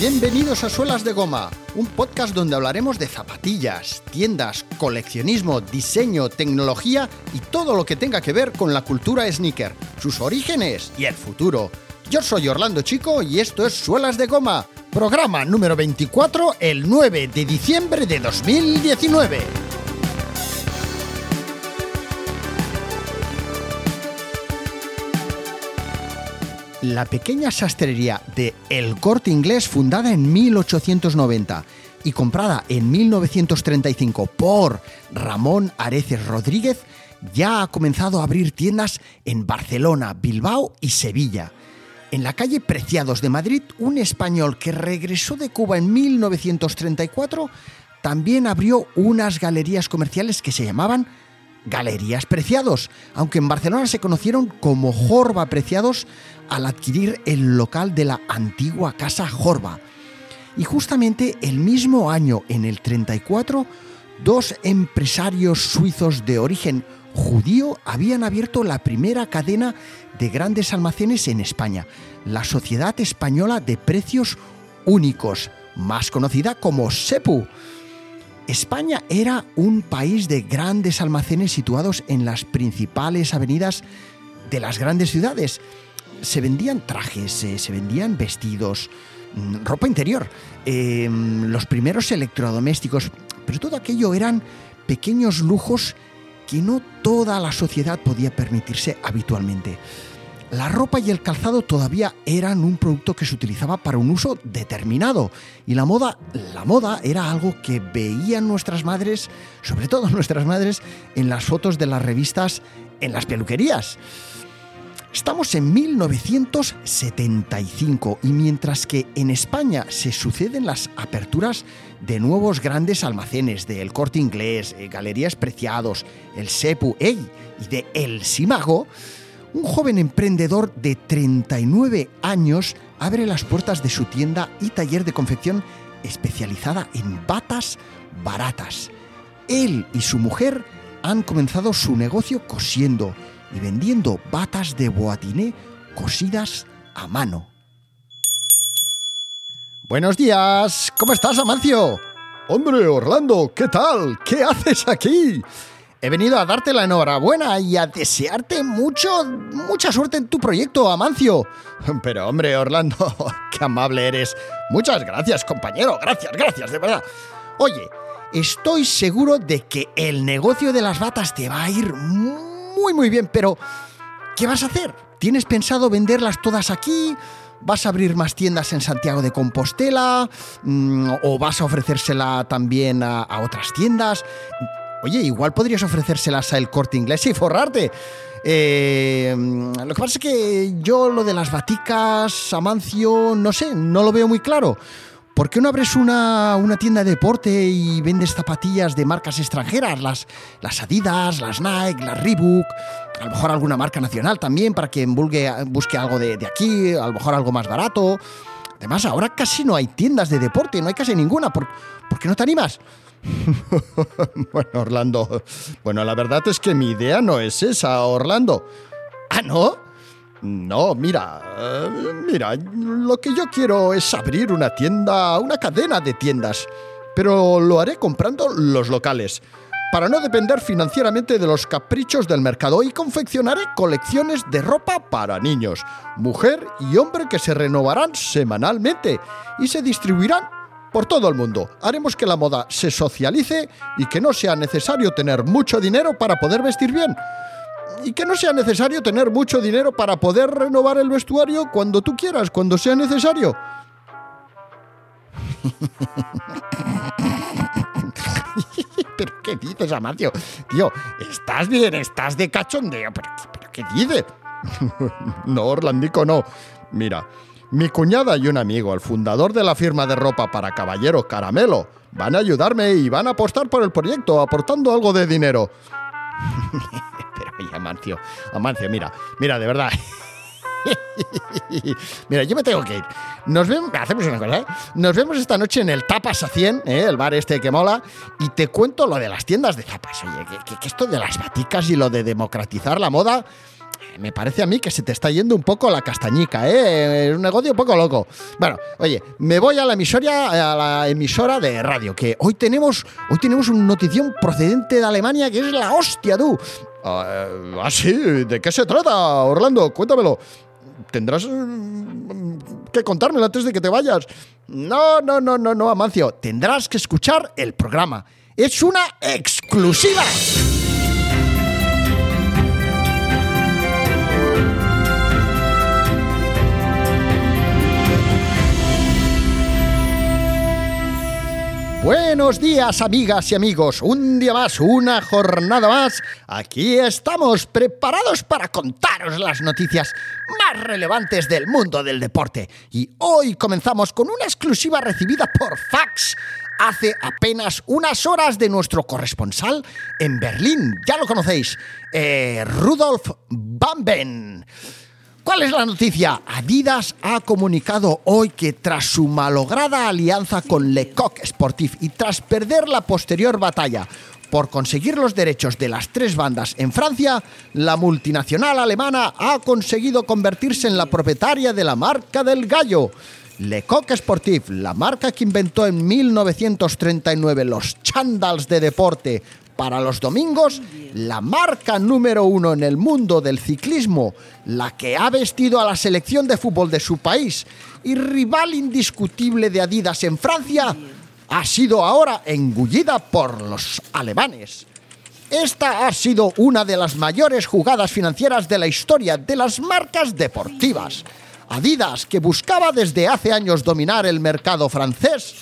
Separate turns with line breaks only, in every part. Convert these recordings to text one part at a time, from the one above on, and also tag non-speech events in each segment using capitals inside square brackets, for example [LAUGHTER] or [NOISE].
Bienvenidos a Suelas de Goma, un podcast donde hablaremos de zapatillas, tiendas, coleccionismo, diseño, tecnología y todo lo que tenga que ver con la cultura sneaker, sus orígenes y el futuro. Yo soy Orlando Chico y esto es Suelas de Goma, programa número 24 el 9 de diciembre de 2019. La pequeña sastrería de El Corte Inglés, fundada en 1890 y comprada en 1935 por Ramón Areces Rodríguez, ya ha comenzado a abrir tiendas en Barcelona, Bilbao y Sevilla. En la calle Preciados de Madrid, un español que regresó de Cuba en 1934 también abrió unas galerías comerciales que se llamaban Galerías Preciados, aunque en Barcelona se conocieron como Jorba Preciados al adquirir el local de la antigua Casa Jorba. Y justamente el mismo año, en el 34, dos empresarios suizos de origen judío habían abierto la primera cadena de grandes almacenes en España, la Sociedad Española de Precios Únicos, más conocida como SEPU. España era un país de grandes almacenes situados en las principales avenidas de las grandes ciudades. Se vendían trajes, eh, se vendían vestidos, mm, ropa interior, em, los primeros electrodomésticos, pero todo aquello eran pequeños lujos que no toda la sociedad podía permitirse habitualmente. La ropa y el calzado todavía eran un producto que se utilizaba para un uso determinado y la moda, la moda era algo que veían nuestras madres, sobre todo [LAUGHS] nuestras madres, en las fotos de las revistas en las peluquerías. Estamos en 1975 y mientras que en España se suceden las aperturas de nuevos grandes almacenes de El Corte Inglés, eh, Galerías Preciados, el Sepu Ey y de El Simago, un joven emprendedor de 39 años abre las puertas de su tienda y taller de confección especializada en batas baratas. Él y su mujer han comenzado su negocio cosiendo y vendiendo batas de boatiné cosidas a mano. Buenos días, ¿cómo estás, Amancio?
Hombre, Orlando, ¿qué tal? ¿Qué haces aquí?
He venido a darte la enhorabuena y a desearte mucho, mucha suerte en tu proyecto, Amancio.
Pero hombre, Orlando, [LAUGHS] qué amable eres. Muchas gracias, compañero. Gracias, gracias, de verdad.
Oye, estoy seguro de que el negocio de las batas te va a ir muy, muy bien, pero ¿qué vas a hacer? ¿Tienes pensado venderlas todas aquí? ¿Vas a abrir más tiendas en Santiago de Compostela? Mm, ¿O vas a ofrecérsela también a, a otras tiendas? Oye, igual podrías ofrecérselas a el corte inglés y forrarte. Eh, lo que pasa es que yo lo de las baticas, Amancio, no sé, no lo veo muy claro. ¿Por qué no abres una, tienda de deporte y vendes zapatillas de marcas extranjeras? Las, las Adidas, las Nike, las Reebok, a lo mejor alguna marca nacional también para quien busque algo de, aquí, a lo mejor algo más barato. Además, ahora casi no hay tiendas de deporte, no hay casi ninguna. ¿Por, ¿por qué no te animas? [LAUGHS]
bueno, Orlando, bueno, la verdad es que mi idea no es esa, Orlando.
¿Ah, no?
No, mira, eh, mira, lo que yo quiero es abrir una tienda, una cadena de tiendas, pero lo haré comprando los locales, para no depender financieramente de los caprichos del mercado y confeccionaré colecciones de ropa para niños, mujer y hombre que se renovarán semanalmente y se distribuirán por todo el mundo. Haremos que la moda se socialice y que no sea necesario tener mucho dinero para poder vestir bien. Y que no sea necesario tener mucho dinero para poder renovar el vestuario cuando tú quieras, cuando sea necesario. [LAUGHS]
¿Pero qué dices, Amancio? Tío, estás bien, estás de cachondeo. ¿Pero, qué dices? [LAUGHS]
no, Orlandico, no. Mira, mi cuñada y un amigo, el fundador de la firma de ropa para caballeros Caramelo, van a ayudarme y van a apostar por el proyecto, aportando algo de dinero. [LAUGHS]
Pero oye, Amancio, Amancio, mira, mira, de verdad. [LAUGHS] Mira, yo me tengo que ir. Nos vemos, hacemos una cosa, ¿eh? Nos vemos esta noche en el Tapas a 100, ¿eh? el bar este que mola, y te cuento lo de las tiendas de zapas. Oye, que, esto de las baticas y lo de democratizar la moda
me parece a mí que se te está yendo un poco la castañica, ¿eh? Es un negocio un poco loco. Bueno, oye, me voy a la emisora, a la emisora de radio, que hoy tenemos, hoy tenemos una notición procedente de Alemania que es la hostia, tú. Ah, ah, sí, ¿de qué se trata, Orlando? Cuéntamelo. Tendrás mm, que contármelo antes de que te vayas. No, no, no, no, no, Amancio. Tendrás que escuchar el programa. Es una exclusiva. Buenos días amigas y amigos, un día más, una jornada más. Aquí estamos preparados para contaros las noticias más relevantes del mundo del deporte. Y hoy comenzamos con una exclusiva recibida por fax hace apenas unas horas de nuestro corresponsal en Berlín. Ya lo conocéis, eh, Rudolf Bamben. ¿Cuál es la noticia? Adidas ha comunicado hoy que tras su malograda alianza con Lecoq Sportif y tras perder la posterior batalla por conseguir los derechos de las tres bandas en Francia, la multinacional alemana ha conseguido convertirse en la propietaria de la marca del gallo. Lecoq Sportif, la marca que inventó en 1939 los chandals de deporte para los domingos, la marca número uno en el mundo del ciclismo, la que ha vestido a la selección de fútbol de su país y rival indiscutible de Adidas en Francia, ha sido ahora engullida por los alemanes. Esta ha sido una de las mayores jugadas financieras de la historia de las marcas deportivas. Adidas, que buscaba desde hace años dominar el mercado francés,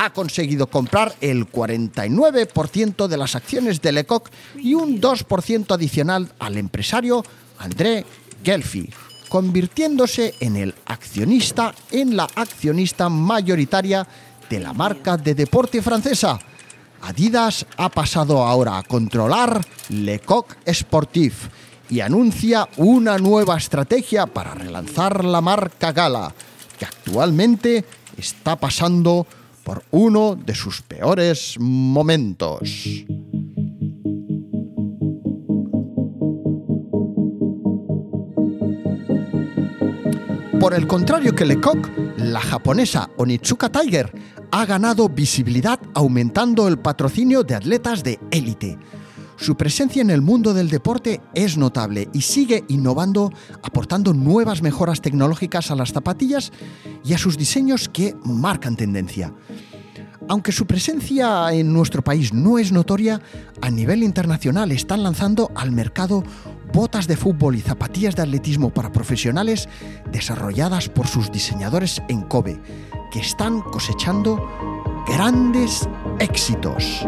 ha conseguido comprar el 49% de las acciones de Lecoq y un 2% adicional al empresario André Gelfi, convirtiéndose en el accionista en la accionista mayoritaria de la marca de deporte francesa. Adidas ha pasado ahora a controlar Lecoq Sportif y anuncia una nueva estrategia para relanzar la marca Gala, que actualmente está pasando por uno de sus peores momentos. Por el contrario que Lecoq, la japonesa Onitsuka Tiger ha ganado visibilidad aumentando el patrocinio de atletas de élite. Su presencia en el mundo del deporte es notable y sigue innovando, aportando nuevas mejoras tecnológicas a las zapatillas y a sus diseños que marcan tendencia. Aunque su presencia en nuestro país no es notoria, a nivel internacional están lanzando al mercado botas de fútbol y zapatillas de atletismo para profesionales desarrolladas por sus diseñadores en Kobe, que están cosechando grandes éxitos.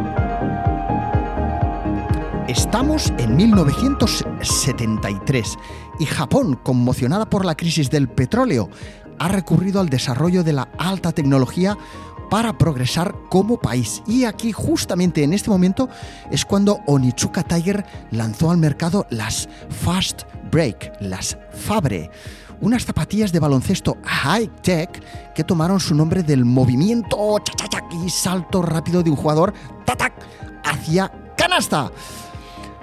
Estamos en 1973 y Japón, conmocionada por la crisis del petróleo, ha recurrido al desarrollo de la alta tecnología para progresar como país. Y aquí, justamente en este momento, es cuando Onitsuka Tiger lanzó al mercado las Fast Break, las Fabre, unas zapatillas de baloncesto high-tech que tomaron su nombre del movimiento y salto rápido de un jugador hacia canasta.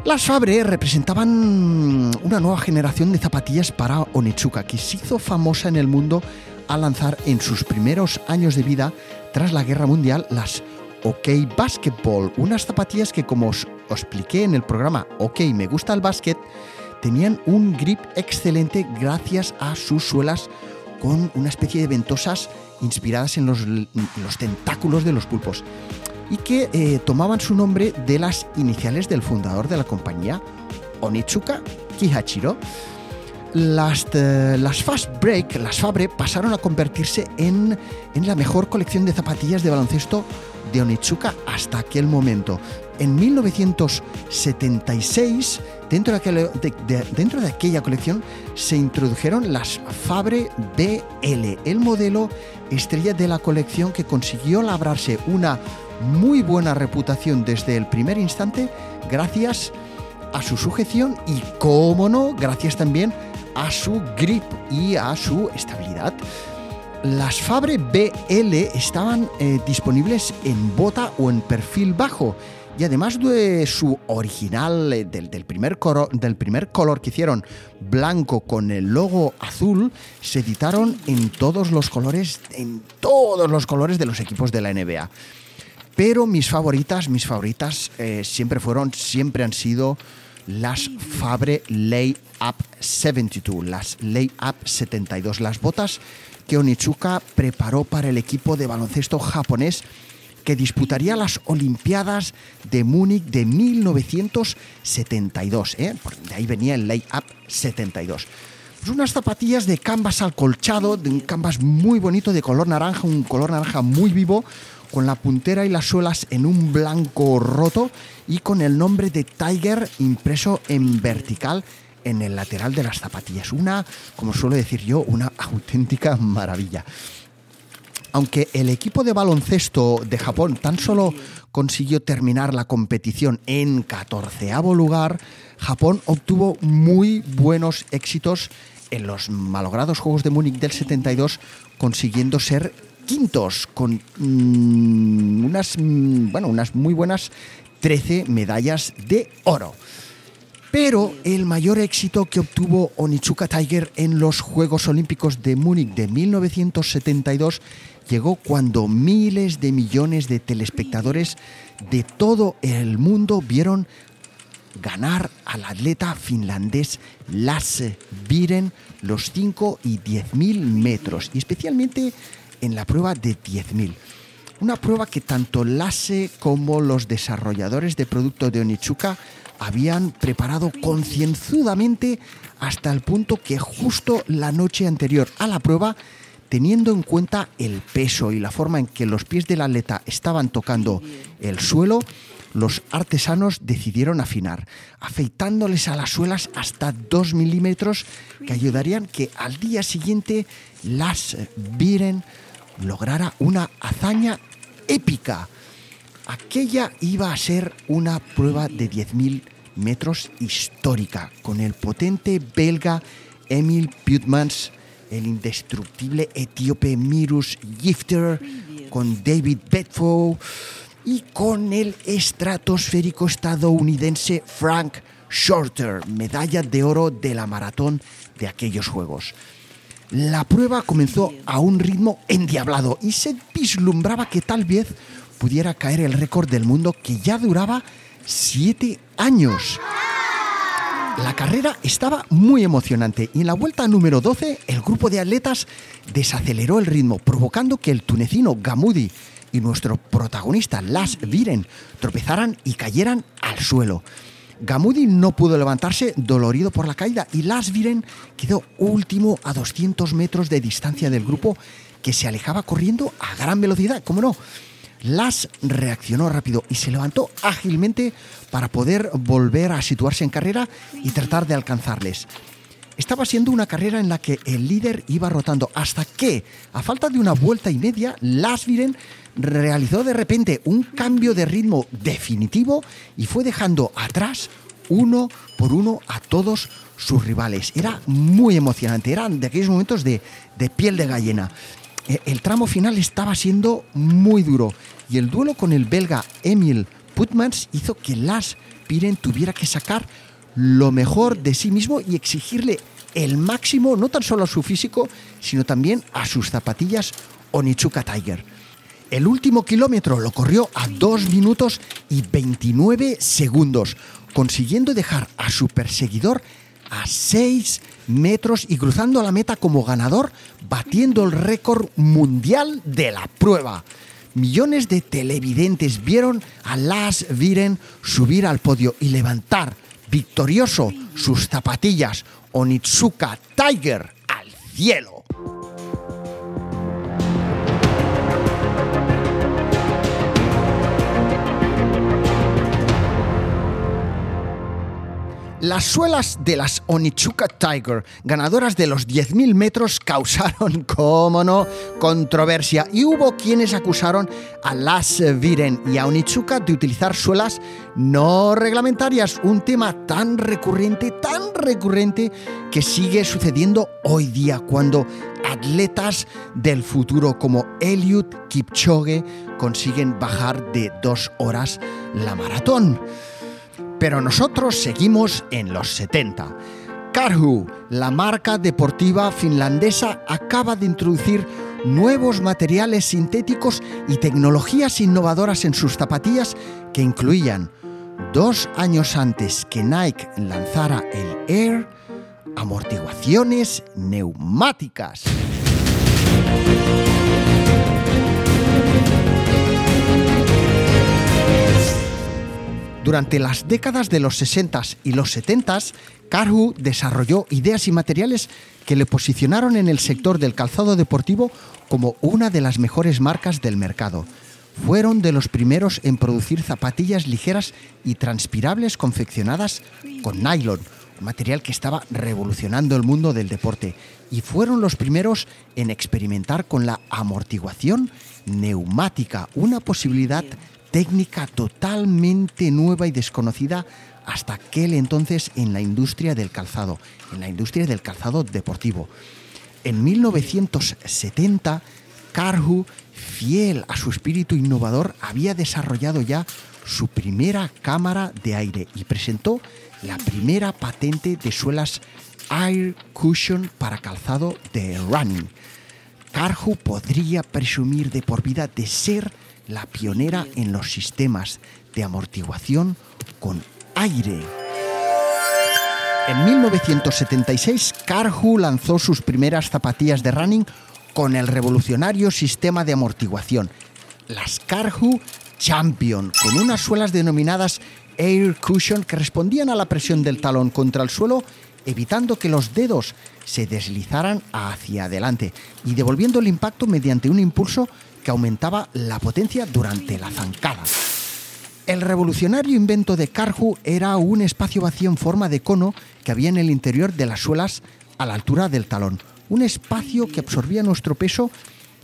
Las Fabre representaban una nueva generación de zapatillas para Onitsuka, que se hizo famosa en el mundo al lanzar en sus primeros años de vida, tras la Guerra Mundial, las OK Basketball, unas zapatillas que como os, expliqué en el programa OK Me Gusta el Básquet, tenían un grip excelente gracias a sus suelas con una especie de ventosas inspiradas en los, en los tentáculos de los pulpos y que eh, tomaban su nombre de las iniciales del fundador de la compañía, Onitsuka Kihachiro. Las, eh, las, Fast Break, las Fabre, pasaron a convertirse en, en, la mejor colección de zapatillas de baloncesto de Onitsuka hasta aquel momento. En 1976, dentro de, de, dentro de aquella colección, se introdujeron las Fabre BL, el modelo estrella de la colección que consiguió labrarse una muy buena reputación desde el primer instante gracias a su sujeción y, como no, gracias también a su grip y a su estabilidad. Las Fabre BL estaban eh, disponibles en bota o en perfil bajo
y además de su original eh, del, primer del primer color que hicieron, blanco con el logo azul, se editaron en todos los colores, en todos los colores de los equipos de la NBA. Pero mis favoritas, mis favoritas eh, siempre fueron, siempre han sido las Fabre Layup 72, las Layup 72, las botas que Onichuka preparó para el equipo de baloncesto japonés que disputaría las Olimpiadas de Múnich de 1972. ¿eh? De ahí venía el Layup 72. Pues unas zapatillas de canvas al colchado, de un canvas muy bonito de color naranja, un color naranja muy vivo, con la puntera y las suelas en un blanco roto y con el nombre de Tiger impreso en vertical en el lateral de las zapatillas. Una, como suelo decir yo, una auténtica maravilla. Aunque el equipo de baloncesto de Japón tan solo consiguió terminar la competición en 14 lugar, Japón obtuvo muy buenos éxitos en los malogrados Juegos de Múnich del 72, consiguiendo ser quintos con mm, unas, mm, bueno, unas muy buenas 13 medallas de oro. Pero el mayor éxito que obtuvo Onichuka Tiger en los Juegos Olímpicos de Múnich de 1972 llegó cuando miles de millones de telespectadores de todo el mundo vieron ganar al atleta finlandés Lasse Viren los 5 y 10 mil metros, y especialmente en la prueba de 10.000. Una prueba que tanto Lasse como los desarrolladores de producto de Onichuka habían preparado concienzudamente hasta el punto que justo la noche anterior a la prueba, teniendo en cuenta el peso y la forma en que los pies del atleta estaban tocando el suelo, los artesanos decidieron afinar, afeitándoles a las suelas hasta 2 milímetros que ayudarían que al día siguiente las viren lograra una hazaña épica. Aquella iba a ser una prueba de 10.000 metros histórica, con el potente belga Emil Putmans, el indestructible etíope Mirus Gifter, con David Bedford y con el estratosférico estadounidense Frank Shorter, medalla de oro de la maratón de aquellos Juegos. La prueba comenzó a un ritmo endiablado y se vislumbraba que tal vez pudiera caer el récord del mundo que ya duraba siete años. La carrera estaba muy emocionante y en la vuelta número 12 el grupo de atletas desaceleró el ritmo, provocando que el tunecino Gamudi y nuestro protagonista Las Viren tropezaran y cayeran al suelo. Gamudi no pudo levantarse dolorido por la caída y Lasviren quedó último a 200 metros de distancia del grupo que se alejaba corriendo a gran velocidad. ¿Cómo no? Las reaccionó rápido y se levantó ágilmente para poder volver a situarse en carrera y tratar de alcanzarles. Estaba siendo una carrera en la que el líder iba rotando hasta que, a falta de una vuelta y media, Lasviren realizó de repente un cambio de ritmo definitivo y fue dejando atrás uno por uno a todos sus rivales. Era muy emocionante, eran de aquellos momentos de, piel de gallina. E, el tramo final estaba siendo muy duro y el duelo con el belga Emil Putmans hizo que Las Piren tuviera que sacar lo mejor de sí mismo y exigirle el máximo no tan solo a su físico, sino también a sus zapatillas Onichuka Tiger. El último kilómetro lo corrió a 2 minutos y 29 segundos, consiguiendo dejar a su perseguidor a 6 metros y cruzando la meta como ganador, batiendo el récord mundial de la prueba. Millones de televidentes vieron a Las Viren subir al podio y levantar victorioso sus zapatillas Onitsuka Tiger al cielo. Las suelas de las Onichuka Tiger, ganadoras de los 10.000 metros, causaron, [LAUGHS] como no, controversia y hubo quienes acusaron a las Viren y a Onichuka de utilizar suelas no reglamentarias, un tema tan recurrente, tan recurrente que sigue sucediendo hoy día cuando atletas del futuro como Eliud Kipchoge consiguen bajar de dos horas la maratón. Pero nosotros seguimos en los 70. Karhu, la marca deportiva finlandesa, acaba de introducir nuevos materiales sintéticos y tecnologías innovadoras en sus zapatillas que incluían, dos años antes que Nike lanzara el Air, amortiguaciones neumáticas. Durante las décadas de los 60s y los 70s, Karhu desarrolló ideas y materiales que le posicionaron en el sector del calzado deportivo como una de las mejores marcas del mercado. Fueron de los primeros en producir zapatillas ligeras y transpirables confeccionadas con nylon, un material que estaba revolucionando el mundo del deporte, y fueron los primeros en experimentar con la amortiguación neumática, una posibilidad técnica totalmente nueva y desconocida hasta aquel entonces en la industria del calzado, en la industria del calzado deportivo. En 1970, Karhu, fiel a su espíritu innovador, había desarrollado ya su primera cámara de aire y presentó la primera patente de suelas Air Cushion para calzado de running. Karhu podría presumir de por vida de ser la pionera en los sistemas de amortiguación con aire. En 1976, Karhu lanzó sus primeras zapatillas de running con el revolucionario sistema de amortiguación, las Karhu Champion, con unas suelas denominadas Air Cushion que respondían a la presión del talón contra el suelo, evitando que los dedos se deslizaran hacia adelante y devolviendo el impacto mediante un impulso que aumentaba la potencia durante la zancada. El revolucionario invento de Karhu era un espacio vacío en forma de cono que había en el interior de las suelas a la altura del talón. Un espacio que absorbía nuestro peso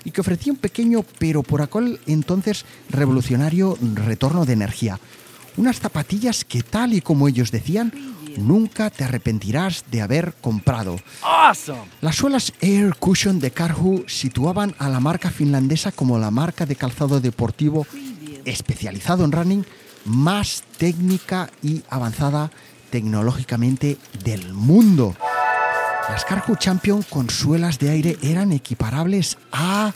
y que ofrecía un pequeño pero por aquel entonces revolucionario retorno de energía. Unas zapatillas que tal y como ellos decían, nunca te arrepentirás de haber comprado. Las suelas Air Cushion de Karhu situaban a la marca finlandesa como la marca de calzado deportivo especializado en running más técnica y avanzada tecnológicamente del mundo. Las Karhu Champion con suelas de aire eran equiparables a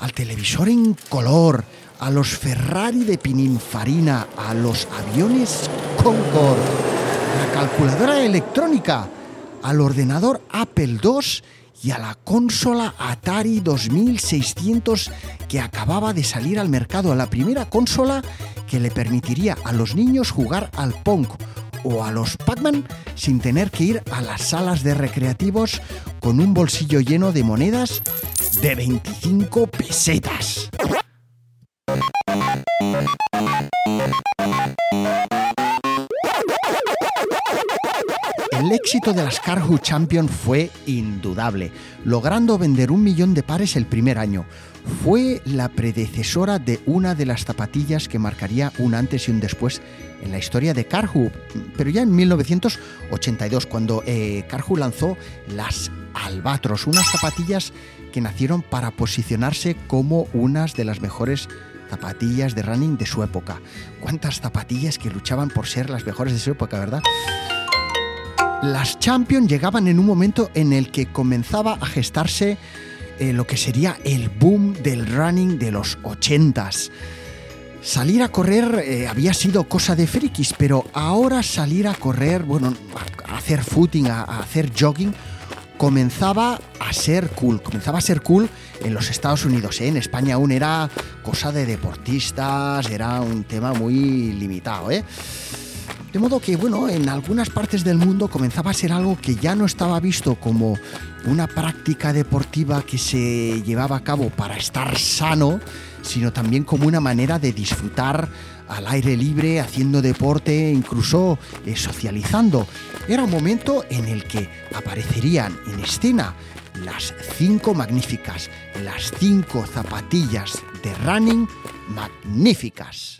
al televisor en color, a los Ferrari de Pininfarina, a los aviones Concorde, la calculadora electrónica, al ordenador Apple II y a la consola Atari 2600 que acababa de salir al mercado, a la primera consola que le permitiría a los niños jugar al Pong o a los Pac-Man sin tener que ir a las salas de recreativos con un bolsillo lleno de monedas de 25 pesetas. El éxito de las Karhu Champion fue indudable, logrando vender un millón de pares el primer año. Fue la predecesora de una de las zapatillas que marcaría un antes y un después en la historia de Karhu, pero ya en 1982, cuando eh, Karhu lanzó las Albatros, unas zapatillas que nacieron para posicionarse como unas de las mejores zapatillas de running de su época. ¿Cuántas zapatillas que luchaban por ser las mejores de su época, verdad? Las Champion llegaban en un momento en el que comenzaba a gestarse eh, lo que sería el boom del running de los 80s. Salir a correr eh, había sido cosa de frikis, pero ahora salir a correr, bueno, hacer footing, a hacer jogging, comenzaba a ser cool, comenzaba a ser cool en los Estados Unidos. ¿eh? En España aún era cosa de deportistas, era un tema muy limitado. ¿eh? De modo que, bueno, en algunas partes del mundo comenzaba a ser algo que ya no estaba visto como una práctica deportiva que se llevaba a cabo para estar sano, sino también como una manera de disfrutar al aire libre, haciendo deporte, incluso eh, socializando. Era un momento en el que aparecerían en escena las cinco magníficas, las cinco zapatillas de running magníficas.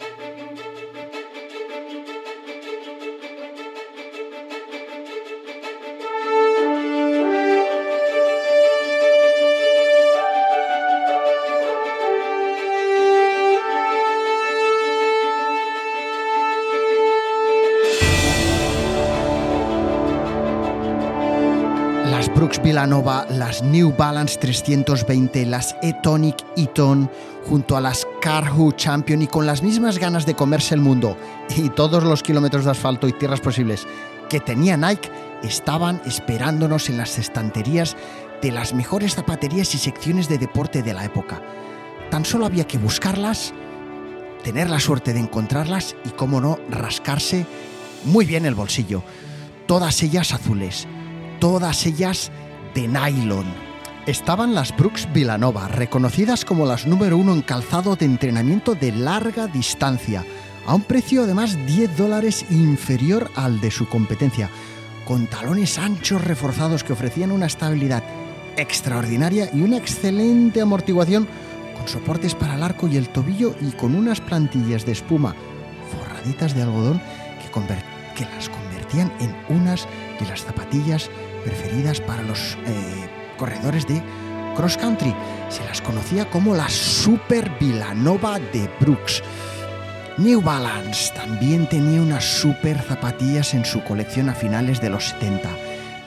Brooks Villanova, las New Balance 320, las Etonic Eton, junto a las Carhu Champion y con las mismas ganas de comerse el mundo y todos los kilómetros de asfalto y tierras posibles que tenía Nike, estaban esperándonos en las estanterías de las mejores zapaterías y secciones de deporte de la época. Tan solo había que buscarlas, tener la suerte de encontrarlas y, cómo no, rascarse muy bien el bolsillo. Todas ellas azules, todas ellas de nylon. Estaban las Brooks Villanova, reconocidas como las número uno en calzado de entrenamiento de larga distancia, a un precio además 10 dólares inferior al de su competencia, con talones anchos reforzados que ofrecían una estabilidad extraordinaria y una excelente amortiguación con soportes para el arco y el tobillo y con unas plantillas de espuma forraditas de algodón que, las convertían en unas de las zapatillas preferidas para los eh, corredores de cross country. Se las conocía como la Super Villanova de Brooks. New Balance también tenía unas super zapatillas en su colección a finales de los 70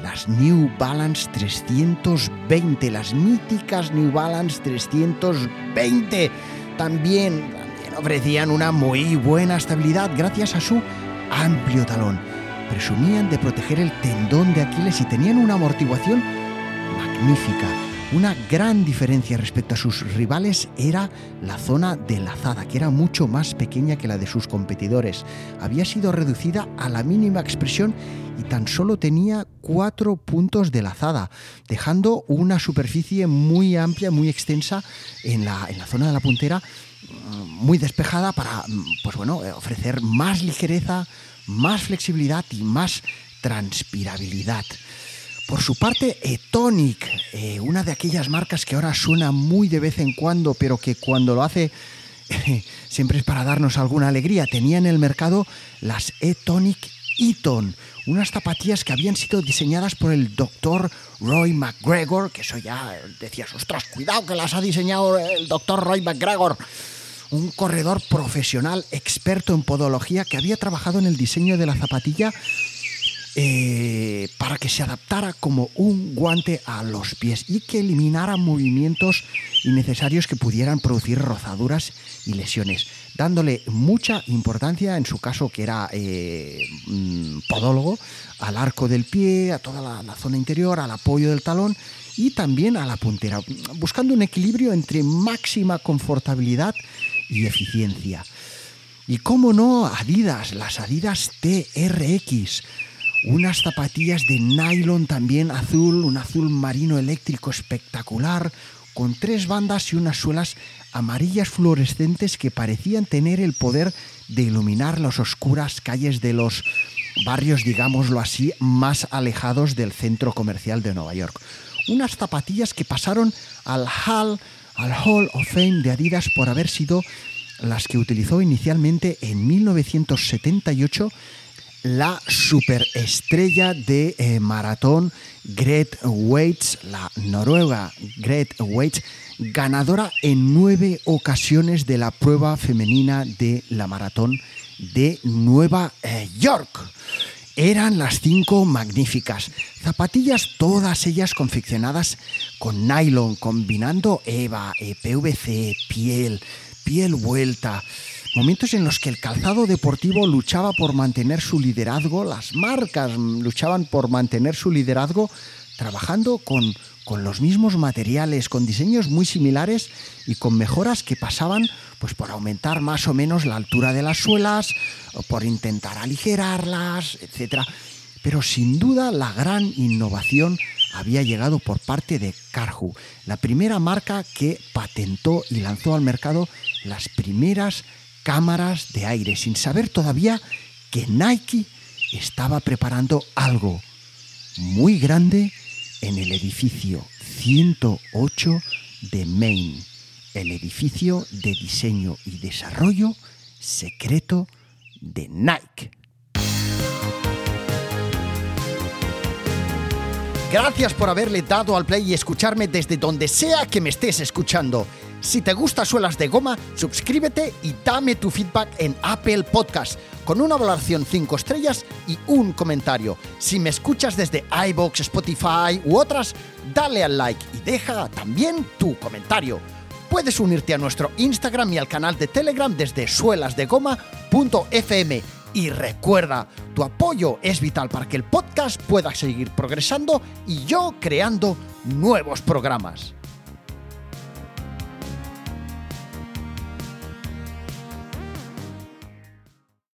las New Balance 320, las míticas New Balance 320. También, también ofrecían una muy buena estabilidad gracias a su amplio talón. Presumían de proteger el tendón de Aquiles y tenían una amortiguación magnífica. Una gran diferencia respecto a sus rivales era la zona de lazada, que era mucho más pequeña que la de sus competidores. Había sido reducida a la mínima expresión y tan solo tenía cuatro puntos de lazada, dejando una superficie muy amplia, muy extensa en la, en la zona de la puntera, mm, muy despejada para mm, pues bueno, eh, ofrecer más ligereza, más flexibilidad y más transpirabilidad. Por su parte, Etonic, eh, una de aquellas marcas que ahora suena muy de vez en cuando, pero que cuando lo hace [LAUGHS] siempre es para darnos alguna alegría, tenía en el mercado las Etonic Eton, unas zapatillas que habían sido diseñadas por el doctor Roy McGregor, que eso ya decías, ostras, cuidado que las ha diseñado el doctor Roy McGregor, un corredor profesional experto en podología que había trabajado en el diseño de la zapatilla eh, para que se adaptara como un guante a los pies y que eliminara movimientos innecesarios que pudieran producir rozaduras y lesiones dándole mucha importancia, en su caso que era eh, mm, podólogo, al arco del pie, a toda la, zona interior, al apoyo del talón y también a la puntera, buscando un equilibrio entre máxima confortabilidad y eficiencia. Y cómo no, Adidas, las Adidas TRX, unas zapatillas de nylon también azul, un azul marino eléctrico espectacular, con tres bandas y unas suelas amarillas fluorescentes que parecían tener el poder de iluminar las oscuras calles de los barrios, digámoslo así, más alejados del centro comercial de Nueva York. Unas zapatillas que pasaron al Hall, al Hall of Fame de Adidas por haber sido las que utilizó inicialmente en 1978 la superestrella de eh, maratón Gret Waits, la noruega Gret Waits, ganadora en nueve ocasiones de la prueba femenina de la maratón de Nueva eh, York. Eran las cinco magníficas, zapatillas todas ellas confeccionadas con nylon, combinando EVA, eh, PVC, piel, piel vuelta, momentos en los que el calzado deportivo luchaba por mantener su liderazgo, las marcas luchaban por mantener su liderazgo trabajando con, con los mismos materiales, con diseños muy similares y con mejoras que pasaban pues por aumentar más o menos la altura de las suelas, o por intentar aligerarlas, etc. Pero sin duda la gran innovación había llegado por parte de Carhu, la primera marca que patentó y lanzó al mercado las primeras cámaras de aire, sin saber todavía que Nike estaba preparando algo muy grande en el edificio 108 de Maine, el edificio de diseño y desarrollo secreto de Nike. Gracias por haberle dado al play y escucharme desde donde sea que me estés escuchando. Si te gusta Suelas de Goma, suscríbete y dame tu feedback en Apple Podcast con una valoración 5 estrellas y un comentario. Si me escuchas desde iBox, Spotify u otras, dale al like y deja también tu comentario. Puedes unirte a nuestro Instagram y al canal de Telegram desde suelasdegoma.fm. Y recuerda, tu apoyo es vital para que el podcast pueda seguir progresando y yo creando nuevos programas.